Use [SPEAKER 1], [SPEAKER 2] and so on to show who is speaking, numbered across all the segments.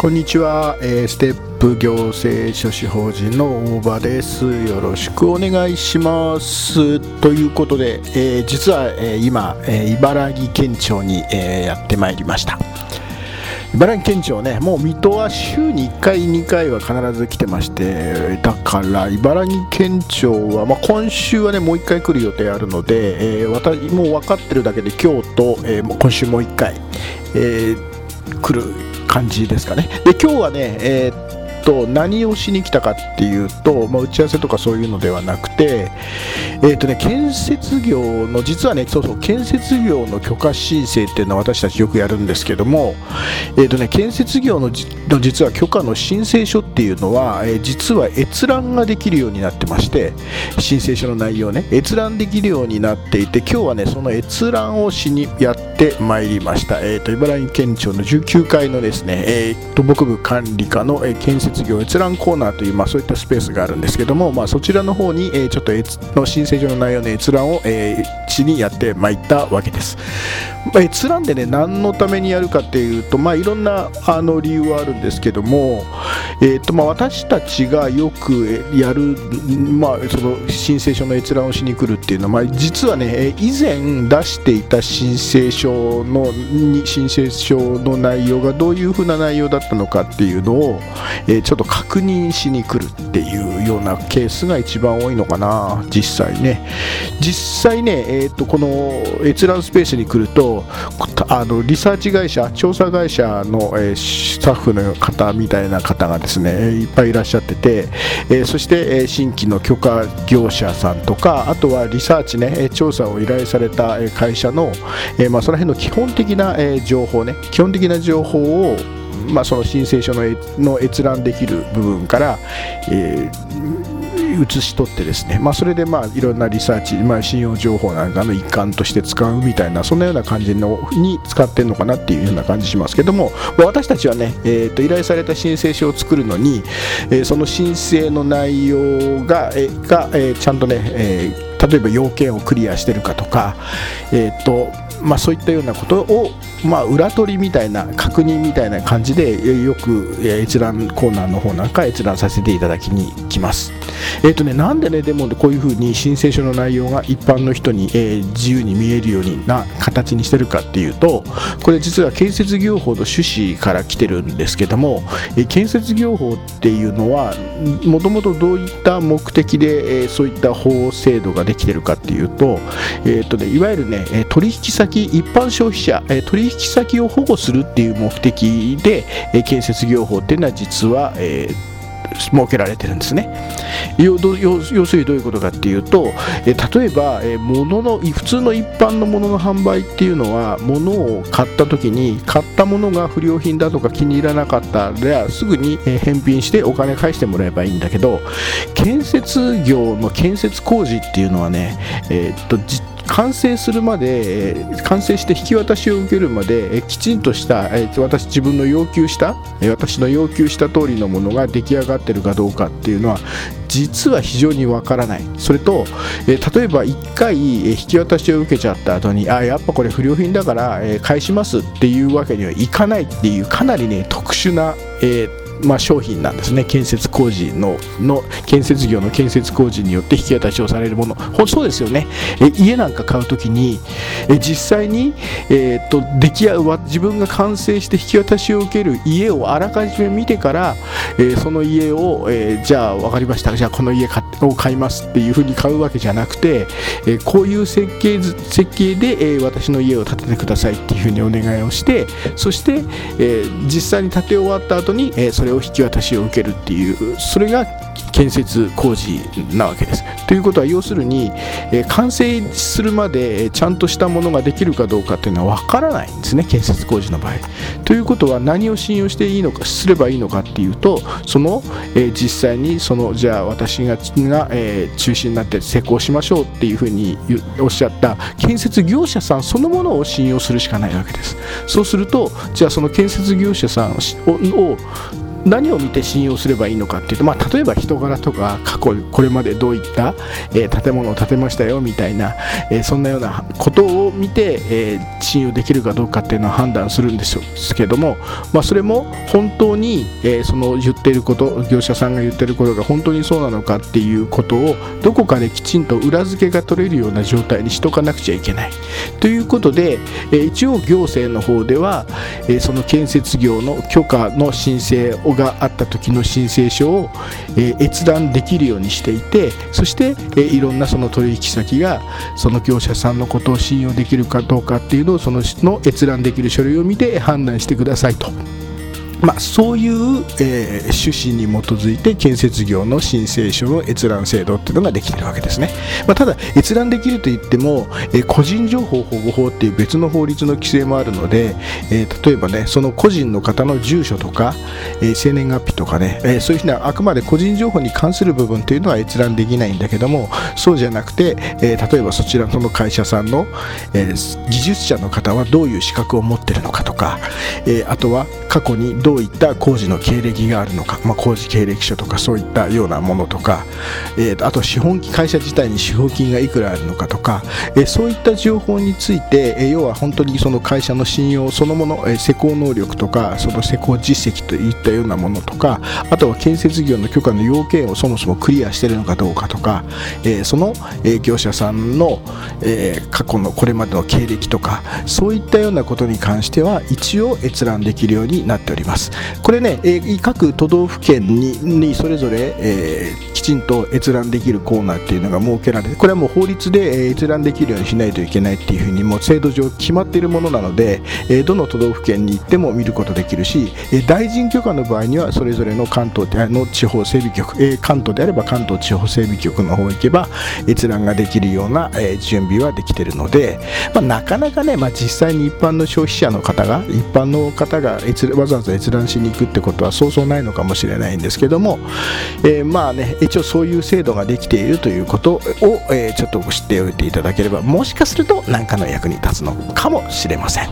[SPEAKER 1] こんにちは、えーステップ行政書士法人の大場です。よろしくお願いします。ということで、えー実は、えー今、え茨城県庁に、えやってまいりました。茨城県庁ねもう水戸は週に1回2回は必ず来てましてだから茨城県庁は、まあ、今週はねもう1回来る予定あるので、え私もう分かってるだけで今日と、え今週もう1回、え来る感じですかね。で今日はねえーっと何をしに来たかっていうと、まあ、打ち合わせとかそういうのではなくてえーっとね建設業の実はねそうそう建設業の許可申請っていうのは私たちよくやるんですけどもえーっとね建設業の実は許可の申請書っていうのは、え実は閲覧ができるようになってまして申請書の内容ね閲覧できるようになっていて今日はねその閲覧をしにやってまいりました、えー、と茨城県庁の19階のですね、えー、と木部管理課の、建設業閲覧コーナーという、まあ、そういったスペースがあるんですけども、まあ、そちらの方に、えーちょっとの申請書の内容の閲覧を、えーしにやってまいったわけです、閲覧でね何のためにやるかっていうと、まあ、いろんなあの理由はあるんですけども、えーとまあ、私たちがよくやる、まあ、その申請書の閲覧をしに来るっていうのは、まあ、実はね以前出していた申請書のに申請書の内容がどういうふうな内容だったのかっていうのを、えーちょっと確認しに来るっていうようなケースが一番多いのかな実際ね。実際ね、えー、とこの閲覧スペースに来るとあのリサーチ会社調査会社の、えスタッフの方みたいな方がですねいっぱいいらっしゃってて、えそして、え新規の許可業者さんとかあとはリサーチねえ調査を依頼された会社の、えまあ、その辺の基本的な、え情報ね基本的な情報をまあ、その申請書のの閲覧できる部分から、えー写し取ってですね、まあ、それでまあいろんなリサーチ、まあ、信用情報なんかの一環として使うみたいなそんなような感じのに使ってるのかなっていうような感じしますけども私たちはね、えーと依頼された申請書を作るのに、えーその申請の内容が,、えーがえーちゃんとね、えー例えば要件をクリアしてるかとか、えーとまあ、そういったようなことを、まあ、裏取りみたいな確認みたいな感じでよく閲覧コーナーの方なんか閲覧させていただきに来ます。えっ、とね、なんでね、でもこういうふうに申請書の内容が一般の人に、えー自由に見えるようにな形にしてるかっていうと、これ実は建設業法の趣旨から来てるんですけども、えー建設業法っていうのは、もともとどういった目的で、えーそういった法制度ができてるかっていうと、えーとね、いわゆるね、えー取引先、一般消費者、え取引先を保護するっていう目的で、え建設業法っていうのは実は、えー設けられてるんですね。要するにどういうことかっていうと、え例えば、え物の普通の一般のものの販売っていうのは物を買った時に買ったものが不良品だとか気に入らなかったらすぐに、返品してお金返してもらえばいいんだけど建設業の建設工事っていうのはね、えーっと完成するまで、完成して引き渡しを受けるまで、きちんとした、私自分の要求した、え私の要求した通りのものが出来上がってるかどうかっていうのは実は非常にわからない。それと、え例えば1回、引き渡しを受けちゃった後にあやっぱこれ不良品だから、え返しますっていうわけにはいかないっていうかなりね特殊な、えーまあ、商品なんですね。建設工事のの建設業の建設工事によって引き渡しをされるもの。ほそうですよね。え家なんか買う時にえ実際に、えー、と出来上自分が完成して引き渡しを受ける家をあらかじめ見てから、えー、その家を、えー、じゃあ分かりました。じゃあこの家を買いますっていうふうに買うわけじゃなくて、えー、こういう設計設計で、え、私の家を建ててくださいっていうふうにお願いをしてそして、え、実際に建て終わった後に、えー、それを引き渡しを受けるっていうそれが建設工事なわけです。ということは要するに、えー、完成するまでちゃんとしたものができるかどうかっていうのは分からないんですね建設工事の場合。ということは何を信用していいのかすればいいのかっていうとその、えー、実際にそのじゃあ私がが、えー、中心になって施工しましょうっていうふうにおっしゃった建設業者さんそのものを信用するしかないわけです。そうするとじゃあその建設業者さんを何を見て信用すればいいのかっていうと、まあ、例えば人柄とか過去これまでどういった、えー、建物を建てましたよみたいな、えー、そんなようなことを見て、えー、信用できるかどうかっていうのは判断するんですけども、まあ、それも本当に、えその言っていること業者さんが言ってることが本当にそうなのかっていうことをどこかできちんと裏付けが取れるような状態にしとかなくちゃいけない。ということで、え一応行政の方では、えその建設業の許可の申請をがあった時の申請書を、えー、閲覧できるようにしていてそして、えー、いろんなその取引先がその業者さんのことを信用できるかどうかっていうのをそのの閲覧できる書類を見て判断してくださいと。まあ、そういう、えー、趣旨に基づいて建設業の申請書の閲覧制度っていうのができてるわけですね、まあ、ただ閲覧できるといっても、えー、個人情報保護法っていう別の法律の規制もあるので、えー、例えばねその個人の方の住所とか、え生年月日とかね、えそういうふうなあくまで個人情報に関する部分っていうのは閲覧できないんだけどもそうじゃなくて、え例えばそちらの会社さんの、え技術者の方はどういう資格を持ってるのかとか、えあとは過去にどどういった工事の経歴があるのか、まあ、工事経歴書とかそういったようなものとか、えー、あと資本会社自体に資本金がいくらあるのかとか、えー、そういった情報について、えー、要は本当にその会社の信用そのもの、えー、施工能力とかその施工実績といったようなものとかあとは建設業の許可の要件をそもそもクリアしているのかどうかとか、えー、その、えー、業者さんの、えー、過去のこれまでの経歴とかそういったようなことに関しては一応閲覧できるようになっております。これね、えー、各都道府県ににそれぞれ、えー、きちんと閲覧できるコーナーっていうのが設けられてこれはもう法律で、えー、閲覧できるようにしないといけないっていうふうにもう制度上決まっているものなので、えー、どの都道府県に行っても見ることできるし、えー、大臣許可の場合にはそれぞれの関東の地方整備局、えー、関東であれば関東地方整備局の方行けば閲覧ができるような、えー、準備はできているので、まあ、なかなかね、まあ、実際に一般の消費者の方が一般の方がわざわざ閲覧しに行くってことはそうそうないのかもしれないんですけども、えー、まあね一応そういう制度ができているということを、えー、ちょっと知っておいていただければもしかすると何かの役に立つのかもしれません。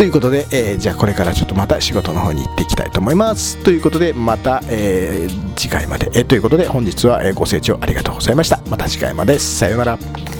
[SPEAKER 1] ということで、えー、じゃあこれからちょっとまた仕事の方に行っていきたいと思います。ということで、また、えー、次回まで、えー、ということで本日はご清聴ありがとうございました。また次回まで。さようなら。